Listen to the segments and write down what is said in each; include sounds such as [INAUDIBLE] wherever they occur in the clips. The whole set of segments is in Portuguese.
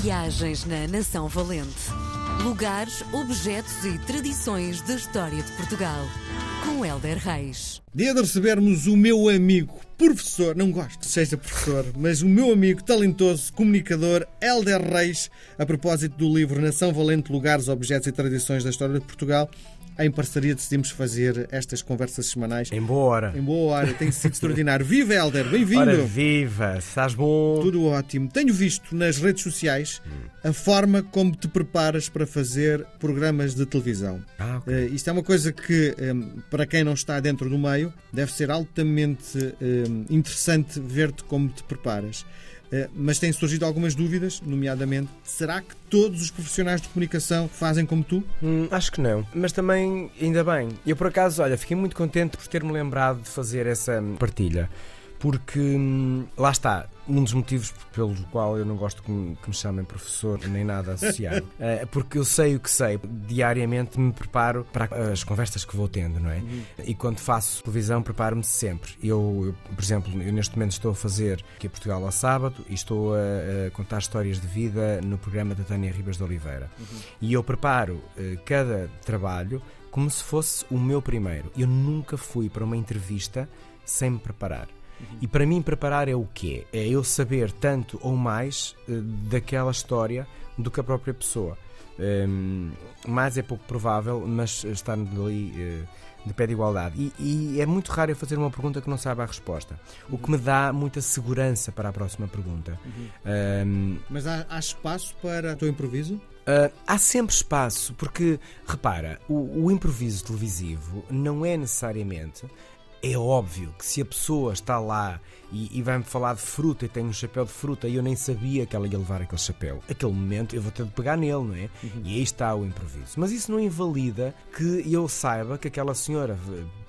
Viagens na Nação Valente. Lugares, objetos e tradições da história de Portugal. Com Helder Reis. Dia de recebermos o meu amigo, professor, não gosto que seja professor, mas o meu amigo talentoso, comunicador, Helder Reis, a propósito do livro Nação Valente, Lugares, Objetos e Tradições da História de Portugal. Em parceria decidimos fazer estas conversas semanais. Em boa hora. Em boa hora, tem sido extraordinário. Viva, Helder, bem-vindo. Viva, estás bom? Tudo ótimo. Tenho visto nas redes sociais a forma como te preparas para fazer programas de televisão. Ah, ok. Eh, isto é uma coisa que, eh, para quem não está dentro do meio, deve ser altamente eh, interessante ver-te como te preparas. Eh, mas têm surgido algumas dúvidas, nomeadamente, será que todos os profissionais de comunicação fazem como tu? Hum, acho que não. Mas também, ainda bem. Eu, por acaso, olha, fiquei muito contente por ter-me lembrado de fazer essa partilha. Porque, hum, lá está, um dos motivos pelo qual eu não gosto que me, que me chamem professor nem nada associado. É [LAUGHS] porque eu sei o que sei. Diariamente me preparo para as conversas que vou tendo, não é? E quando faço televisão, preparo-me sempre. Eu, eu, por exemplo, eu neste momento estou a fazer aqui a Portugal ao sábado e estou a, a contar histórias de vida no programa da Tânia Ribas de Oliveira. E eu preparo eh, cada trabalho como se fosse o meu primeiro. Eu nunca fui para uma entrevista sem me preparar. E para mim, preparar é o quê? É eu saber tanto ou mais eh, daquela história do que a própria pessoa. Hum, mais é pouco provável, mas estar ali eh, de pé de igualdade. E, e é muito raro eu fazer uma pergunta que não saiba a resposta. O que me dá muita segurança para a próxima pergunta. Hum, Mas há, há espaço para o teu improviso? Uh, há sempre espaço, porque, repara, o, o improviso televisivo não é necessariamente. É óbvio que se a pessoa está lá e, e vai-me falar de fruta e tem um chapéu de fruta e eu nem sabia que ela ia levar aquele chapéu, aquele momento eu vou ter de pegar nele, não é? E aí está o improviso. Mas isso não invalida que eu saiba que aquela senhora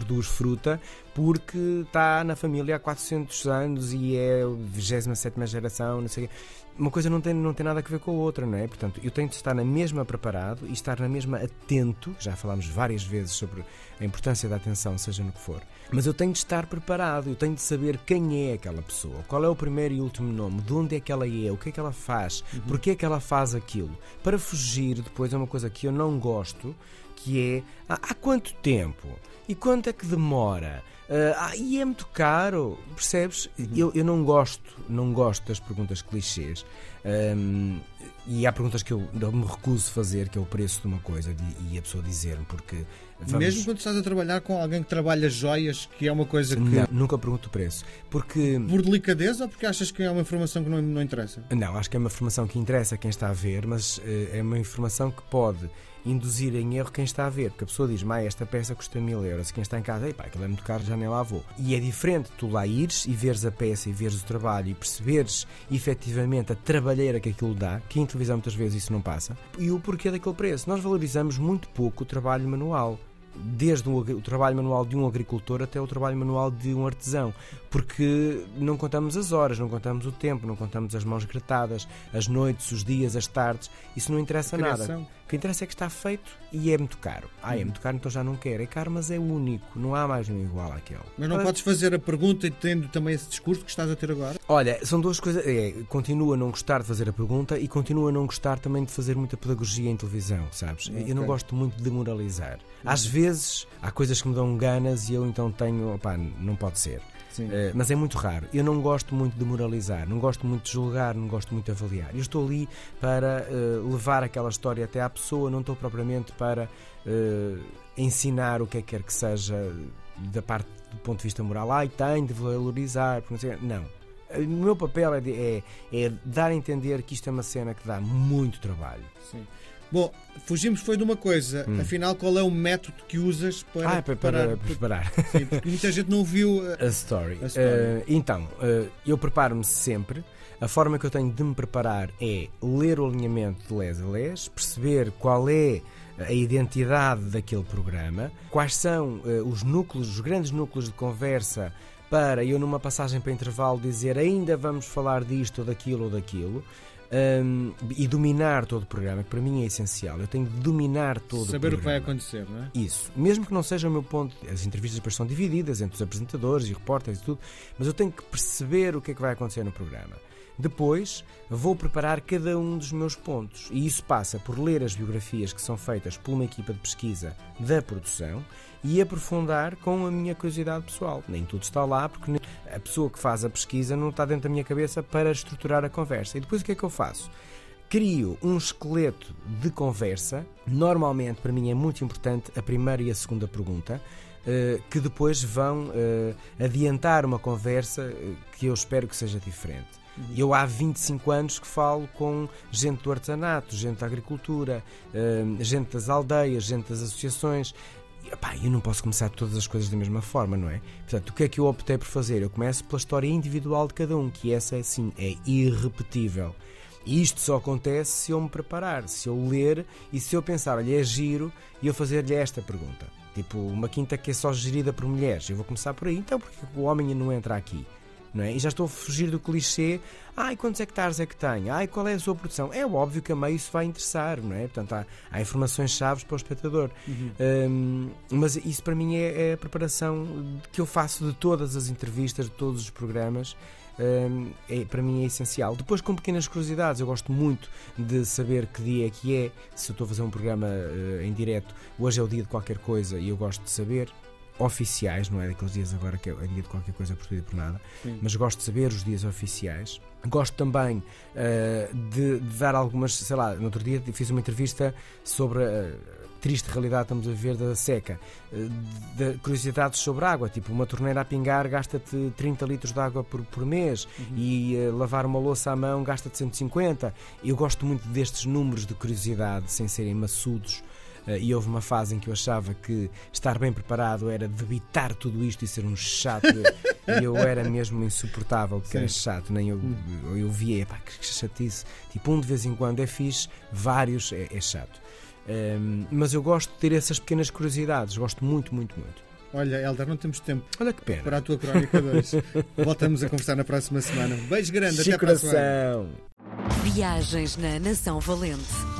produz fruta porque está na família há 400 anos e é a 27 geração, não sei o quê. Uma coisa não tem, não tem nada a ver com a outra, não é? Portanto, eu tenho de estar na mesma preparado e estar na mesma atento. Já falámos várias vezes sobre a importância da atenção, seja no que for. Mas eu tenho de estar preparado, eu tenho de saber quem é aquela pessoa, qual é o primeiro e último nome, de onde é que ela é, o que é que ela faz, porque é que ela faz aquilo. Para fugir depois é uma coisa que eu não gosto, que é há, há quanto tempo? E quanto é que demora? Ah, e é muito caro, percebes? Eu, eu não gosto, não gosto das perguntas clichês. Ahm, e há perguntas que eu me recuso a fazer, que é o preço de uma coisa, de- e a pessoa dizer-me, porque vamos- Mesmo quando estás a trabalhar com alguém que trabalha joias, que é uma coisa que. Não, nunca pergunto o preço. Porque Por delicadeza ou porque achas que é uma informação que não, não interessa? Não, acho que é uma informação que interessa quem está a ver, mas eh, é uma informação que pode induzir em erro quem está a ver. Porque a pessoa diz, "Mai, esta peça custa mil euros. E quem está em casa, pá, aquilo é muito caro, já nem lá vou. E é diferente tu lá ires e veres a peça e veres o trabalho e perceberes efetivamente a trabalheira que aquilo dá, que em televisão muitas vezes isso não passa, e o porquê daquele preço. Nós valorizamos muito pouco o trabalho manual. Desde o trabalho manual de um agricultor até o trabalho manual de um artesão, porque não contamos as horas, não contamos o tempo, não contamos as mãos gretadas, as noites, os dias, as tardes, isso não interessa nada. O que interessa é que está feito e é muito caro. Ah, é muito caro, então já não quero. É caro, mas é único, não há mais nenhum igual àquele. Mas não Ah, podes fazer a pergunta e tendo também esse discurso que estás a ter agora? Olha, são duas coisas. É, continuo a não gostar de fazer a pergunta e continuo a não gostar também de fazer muita pedagogia em televisão, sabes? Eu não gosto muito de moralizar. Às vezes há coisas que me dão ganas e eu então tenho. Opá, não pode ser. Eh, mas é muito raro. Eu não gosto muito de moralizar, não gosto muito de julgar, não gosto muito de avaliar. Eu estou ali para eh, levar aquela história até à pessoa, não estou propriamente para eh, ensinar o que é que quer que seja da parte do ponto de vista moral. Ai, tem de valorizar. Não. O meu papel é, de- é- é dar a entender que isto é uma cena que dá muito trabalho. Sim. Bom, fugimos foi de uma coisa. Afinal, qual é o método que usas para ah, é para, para preparar. Sim, porque muita gente não viu. eh, [LAUGHS] A story. A story. Eh, então, eh, eu preparo-me sempre. A forma que eu tenho de me preparar é ler o alinhamento de les a les, perceber qual é a identidade daquele programa, quais são eh, os núcleos, os grandes núcleos de conversa para eu numa passagem para intervalo dizer ainda vamos falar disto ou daquilo ou daquilo. Hum, e dominar todo o programa, que para mim é essencial. Eu tenho de dominar todo saber o o que vai acontecer, não é? Isso, mesmo que não seja o meu ponto, as entrevistas depois são divididas entre os apresentadores e repórteres e tudo, mas eu tenho que perceber o que é que vai acontecer no programa. Depois vou preparar cada um dos meus pontos e isso passa por ler as biografias que são feitas por uma equipa de pesquisa da produção e aprofundar com a minha curiosidade pessoal. Nem tudo está lá porque a pessoa que faz a pesquisa não está dentro da minha cabeça para estruturar a conversa. E depois o que é que eu faço? Crio um esqueleto de conversa. Normalmente, para mim, é muito importante a primeira e a segunda pergunta. Uh, que depois vão uh, adiantar uma conversa uh, que eu espero que seja diferente. Uhum. Eu há 25 anos que falo com gente do artesanato, gente da agricultura, gente das aldeias, gente das associações. E, eu não posso começar todas as coisas da mesma forma, não é? Portanto, o que é que eu optei por fazer? Eu começo pela história individual de cada um, que essa é sim, é irrepetível. E isto só acontece se eu me preparar, se eu ler e se eu pensar, olha, é giro, e eu fazer-lhe esta pergunta. Tipo, uma quinta que é só gerida por mulheres. Eu vou começar por aí, então porque o homem não entra aqui? Não é? E já estou a fugir do clichê. Ai, quantos hectares é que tem? Ai, qual é a sua produção? É óbvio que a meio isso vai interessar, não é? Portanto, há, há informações chaves para o espectador. Uhum. Um, mas isso para mim é, é, a preparação que eu faço de todas as entrevistas, de todos os programas. Um, é, para mim é essencial. Depois, com pequenas curiosidades, eu gosto muito de saber que dia é que é. Se eu estou a fazer um programa uh, em direto, hoje é o dia de qualquer coisa e eu gosto de saber oficiais, não é daqueles dias agora que é dia de qualquer coisa por tudo e por nada, Sim. mas gosto de saber os dias oficiais. Gosto também uh, de, de, dar algumas, sei lá, no outro dia fiz uma entrevista sobre a triste realidade estamos a ver da seca, uh, de curiosidades sobre água, tipo uma torneira a pingar gasta-te 30 litros de água por, por mês uhum. e uh, lavar uma louça à mão gasta-te 150. Eu gosto muito destes números de curiosidade sem serem maçudos eh, e houve uma fase em que eu achava que estar bem preparado era debitar tudo isto e ser um chato. e eu era mesmo insuportável porque Sim. era chato, nem eu, eu via, pá, que chatice. Tipo, um de vez em quando é fixe, vários é, é chato. Um, ehm, mas eu gosto de ter essas pequenas curiosidades, gosto muito, muito, muito. Olha, Helder, não temos tempo Olha que pena. para a tua crónica 2. Voltamos a conversar na próxima semana. Um beijo grande, até para a semana. Viagens na Nação Valente.